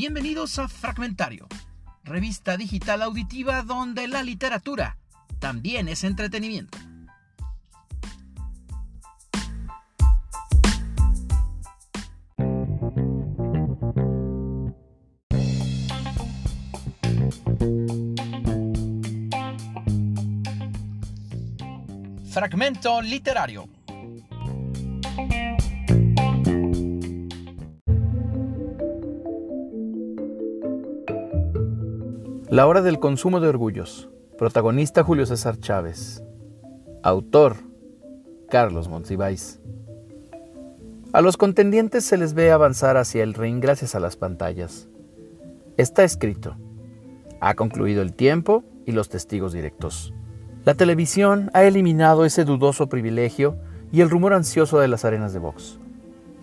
Bienvenidos a Fragmentario, revista digital auditiva donde la literatura también es entretenimiento. Fragmento literario. La hora del consumo de orgullos. Protagonista Julio César Chávez. Autor Carlos Monsiváis. A los contendientes se les ve avanzar hacia el ring gracias a las pantallas. Está escrito. Ha concluido el tiempo y los testigos directos. La televisión ha eliminado ese dudoso privilegio y el rumor ansioso de las arenas de box.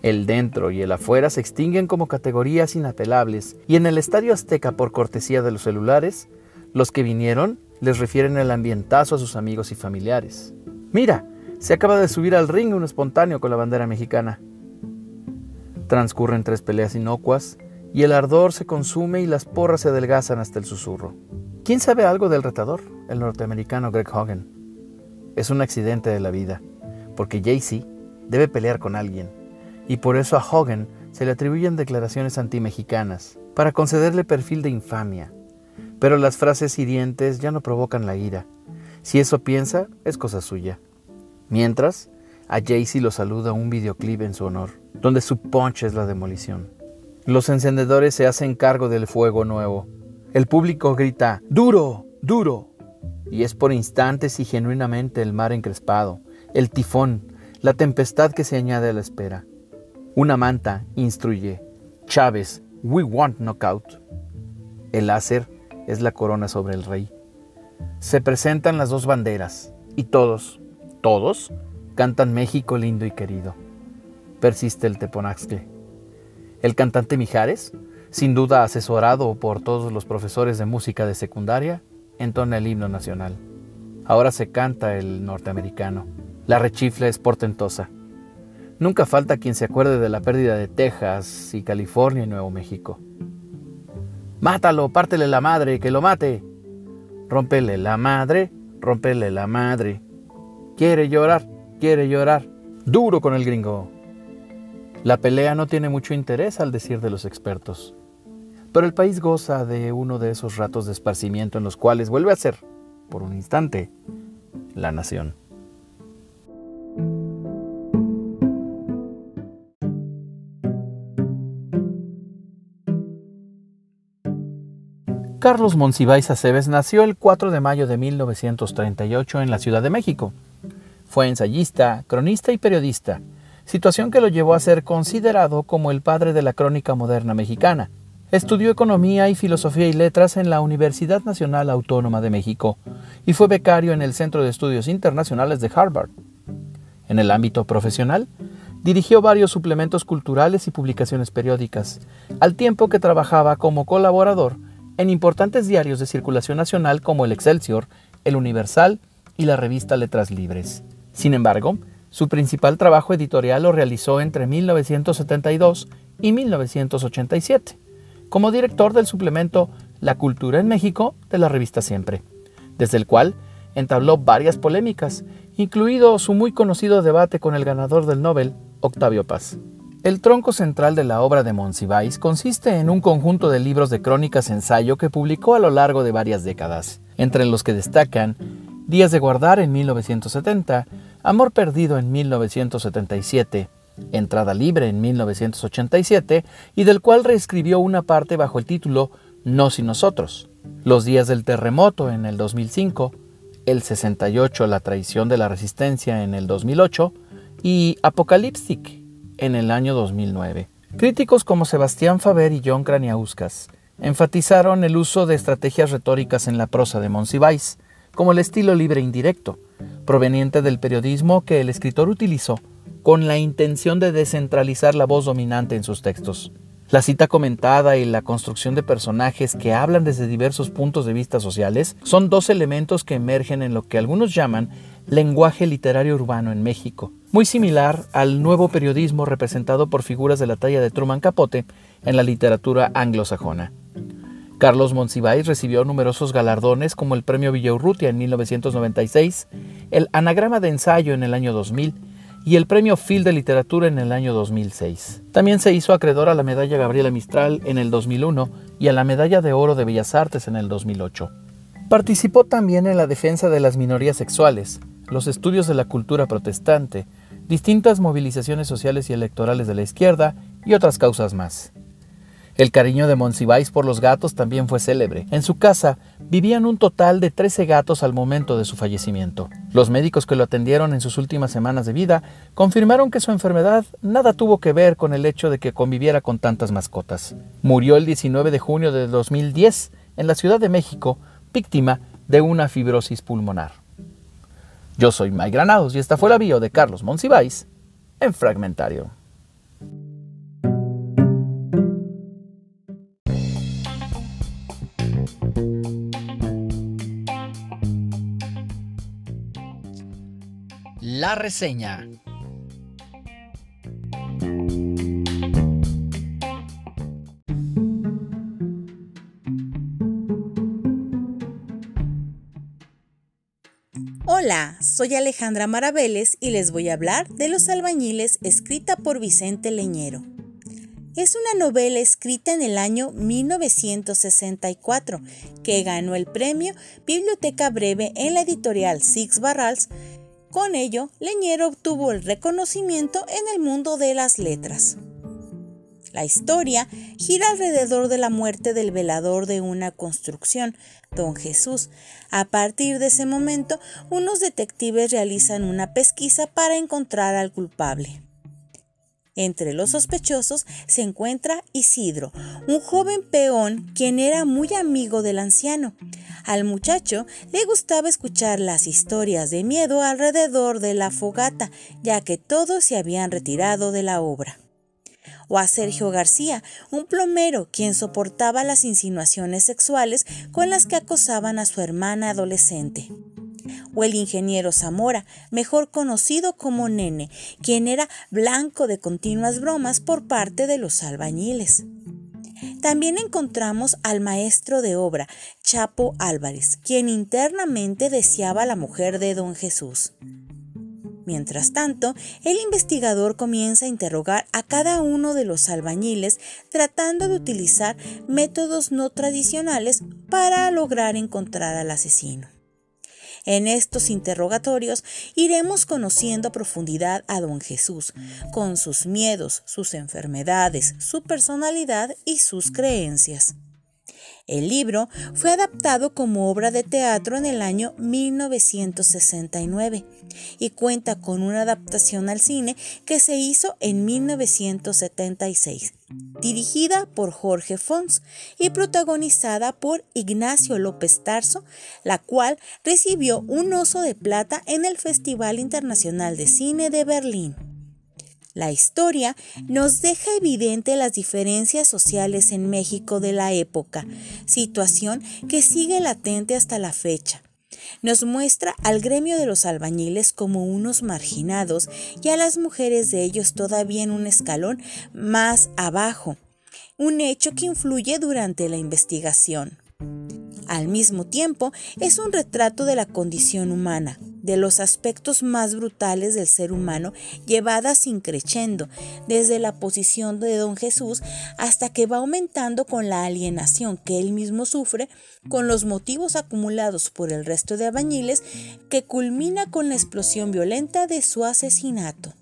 El dentro y el afuera se extinguen como categorías inapelables y en el Estadio Azteca por cortesía de los celulares, los que vinieron les refieren el ambientazo a sus amigos y familiares. Mira, se acaba de subir al ring un espontáneo con la bandera mexicana. Transcurren tres peleas inocuas y el ardor se consume y las porras se adelgazan hasta el susurro. ¿Quién sabe algo del retador? El norteamericano Greg Hogan. Es un accidente de la vida, porque Jay-Z debe pelear con alguien y por eso a Hogan se le atribuyen declaraciones antimexicanas, para concederle perfil de infamia. Pero las frases hirientes ya no provocan la ira. Si eso piensa, es cosa suya. Mientras, a Jaycee lo saluda un videoclip en su honor, donde su punch es la demolición. Los encendedores se hacen cargo del fuego nuevo. El público grita, ¡Duro! ¡Duro! Y es por instantes y genuinamente el mar encrespado, el tifón, la tempestad que se añade a la espera. Una manta instruye, Chávez, we want knockout. El láser es la corona sobre el rey. Se presentan las dos banderas y todos, todos, cantan México lindo y querido. Persiste el teponaxcle. El cantante Mijares, sin duda asesorado por todos los profesores de música de secundaria, entona el himno nacional. Ahora se canta el norteamericano. La rechifla es portentosa. Nunca falta quien se acuerde de la pérdida de Texas y California y Nuevo México. Mátalo, pártele la madre, que lo mate. Rompele la madre, rompele la madre. Quiere llorar, quiere llorar. Duro con el gringo. La pelea no tiene mucho interés al decir de los expertos. Pero el país goza de uno de esos ratos de esparcimiento en los cuales vuelve a ser, por un instante, la nación. Carlos Monsiváis Aceves nació el 4 de mayo de 1938 en la Ciudad de México. Fue ensayista, cronista y periodista, situación que lo llevó a ser considerado como el padre de la crónica moderna mexicana. Estudió economía y filosofía y letras en la Universidad Nacional Autónoma de México y fue becario en el Centro de Estudios Internacionales de Harvard. En el ámbito profesional, dirigió varios suplementos culturales y publicaciones periódicas, al tiempo que trabajaba como colaborador en importantes diarios de circulación nacional como el Excelsior, el Universal y la revista Letras Libres. Sin embargo, su principal trabajo editorial lo realizó entre 1972 y 1987, como director del suplemento La Cultura en México de la revista Siempre, desde el cual entabló varias polémicas, incluido su muy conocido debate con el ganador del Nobel, Octavio Paz. El tronco central de la obra de Monsiváis consiste en un conjunto de libros de crónicas ensayo que publicó a lo largo de varias décadas, entre los que destacan Días de guardar en 1970, Amor perdido en 1977, Entrada libre en 1987 y del cual reescribió una parte bajo el título No sin nosotros, Los días del terremoto en el 2005, El 68 La traición de la resistencia en el 2008 y Apocaliptic en el año 2009. Críticos como Sebastián Faber y John Kraniauskas enfatizaron el uso de estrategias retóricas en la prosa de Monsiváis, como el estilo libre indirecto, proveniente del periodismo que el escritor utilizó con la intención de descentralizar la voz dominante en sus textos. La cita comentada y la construcción de personajes que hablan desde diversos puntos de vista sociales son dos elementos que emergen en lo que algunos llaman lenguaje literario urbano en México, muy similar al nuevo periodismo representado por figuras de la talla de Truman Capote en la literatura anglosajona. Carlos Monsiváis recibió numerosos galardones como el Premio Villaurrutia en 1996, el Anagrama de Ensayo en el año 2000 y el Premio Phil de Literatura en el año 2006. También se hizo acreedor a la Medalla Gabriela Mistral en el 2001 y a la Medalla de Oro de Bellas Artes en el 2008. Participó también en la defensa de las minorías sexuales, los estudios de la cultura protestante, distintas movilizaciones sociales y electorales de la izquierda y otras causas más. El cariño de Monsiváis por los gatos también fue célebre. En su casa vivían un total de 13 gatos al momento de su fallecimiento. Los médicos que lo atendieron en sus últimas semanas de vida confirmaron que su enfermedad nada tuvo que ver con el hecho de que conviviera con tantas mascotas. Murió el 19 de junio de 2010 en la Ciudad de México, víctima de una fibrosis pulmonar. Yo soy Mike Granados y esta fue la bio de Carlos Monsiváis en Fragmentario. La reseña. Hola, soy Alejandra Maraveles y les voy a hablar de Los albañiles escrita por Vicente Leñero. Es una novela escrita en el año 1964 que ganó el premio Biblioteca Breve en la editorial Six Barrals con ello, Leñero obtuvo el reconocimiento en el mundo de las letras. La historia gira alrededor de la muerte del velador de una construcción, don Jesús. A partir de ese momento, unos detectives realizan una pesquisa para encontrar al culpable. Entre los sospechosos se encuentra Isidro, un joven peón quien era muy amigo del anciano. Al muchacho le gustaba escuchar las historias de miedo alrededor de la fogata, ya que todos se habían retirado de la obra. O a Sergio García, un plomero quien soportaba las insinuaciones sexuales con las que acosaban a su hermana adolescente o el ingeniero Zamora, mejor conocido como Nene, quien era blanco de continuas bromas por parte de los albañiles. También encontramos al maestro de obra, Chapo Álvarez, quien internamente deseaba a la mujer de don Jesús. Mientras tanto, el investigador comienza a interrogar a cada uno de los albañiles tratando de utilizar métodos no tradicionales para lograr encontrar al asesino. En estos interrogatorios iremos conociendo a profundidad a don Jesús, con sus miedos, sus enfermedades, su personalidad y sus creencias. El libro fue adaptado como obra de teatro en el año 1969 y cuenta con una adaptación al cine que se hizo en 1976, dirigida por Jorge Fons y protagonizada por Ignacio López Tarso, la cual recibió un oso de plata en el Festival Internacional de Cine de Berlín. La historia nos deja evidente las diferencias sociales en México de la época, situación que sigue latente hasta la fecha. Nos muestra al gremio de los albañiles como unos marginados y a las mujeres de ellos todavía en un escalón más abajo, un hecho que influye durante la investigación. Al mismo tiempo, es un retrato de la condición humana, de los aspectos más brutales del ser humano llevadas sin creciendo, desde la posición de don Jesús hasta que va aumentando con la alienación que él mismo sufre, con los motivos acumulados por el resto de albañiles, que culmina con la explosión violenta de su asesinato.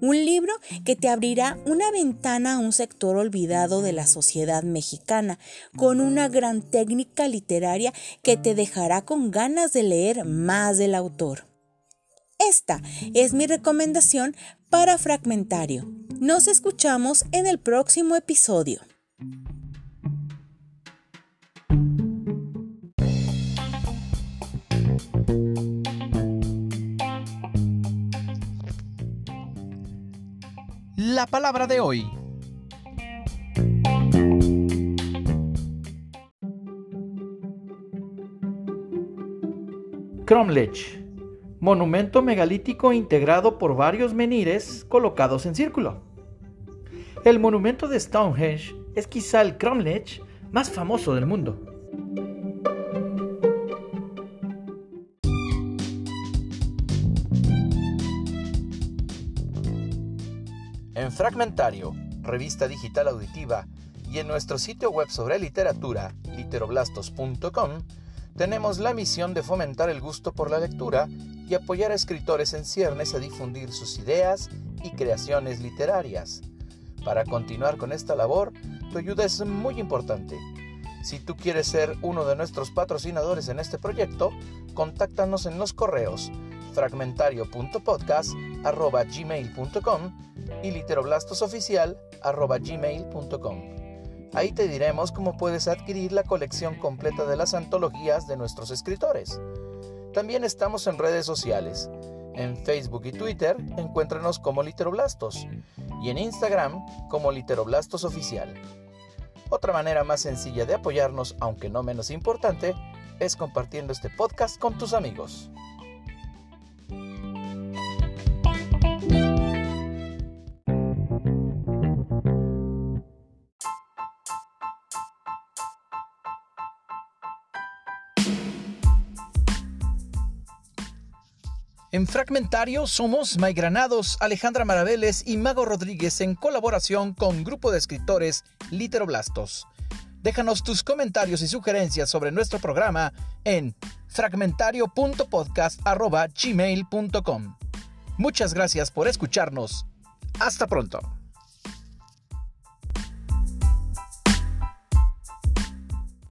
Un libro que te abrirá una ventana a un sector olvidado de la sociedad mexicana, con una gran técnica literaria que te dejará con ganas de leer más del autor. Esta es mi recomendación para Fragmentario. Nos escuchamos en el próximo episodio. La palabra de hoy. Cromlech, monumento megalítico integrado por varios menires colocados en círculo. El monumento de Stonehenge es quizá el cromlech más famoso del mundo. Fragmentario, revista digital auditiva, y en nuestro sitio web sobre literatura, literoblastos.com, tenemos la misión de fomentar el gusto por la lectura y apoyar a escritores en ciernes a difundir sus ideas y creaciones literarias. Para continuar con esta labor, tu ayuda es muy importante. Si tú quieres ser uno de nuestros patrocinadores en este proyecto, contáctanos en los correos fragmentario.podcast.gmail.com y literoblastosoficial.gmail.com. Ahí te diremos cómo puedes adquirir la colección completa de las antologías de nuestros escritores. También estamos en redes sociales. En Facebook y Twitter encuéntranos como Literoblastos y en Instagram como Literoblastos Oficial. Otra manera más sencilla de apoyarnos, aunque no menos importante, es compartiendo este podcast con tus amigos. Fragmentario somos May Granados, Alejandra Maraveles y Mago Rodríguez en colaboración con Grupo de Escritores Literoblastos. Déjanos tus comentarios y sugerencias sobre nuestro programa en fragmentario.podcast.gmail.com. Muchas gracias por escucharnos. Hasta pronto.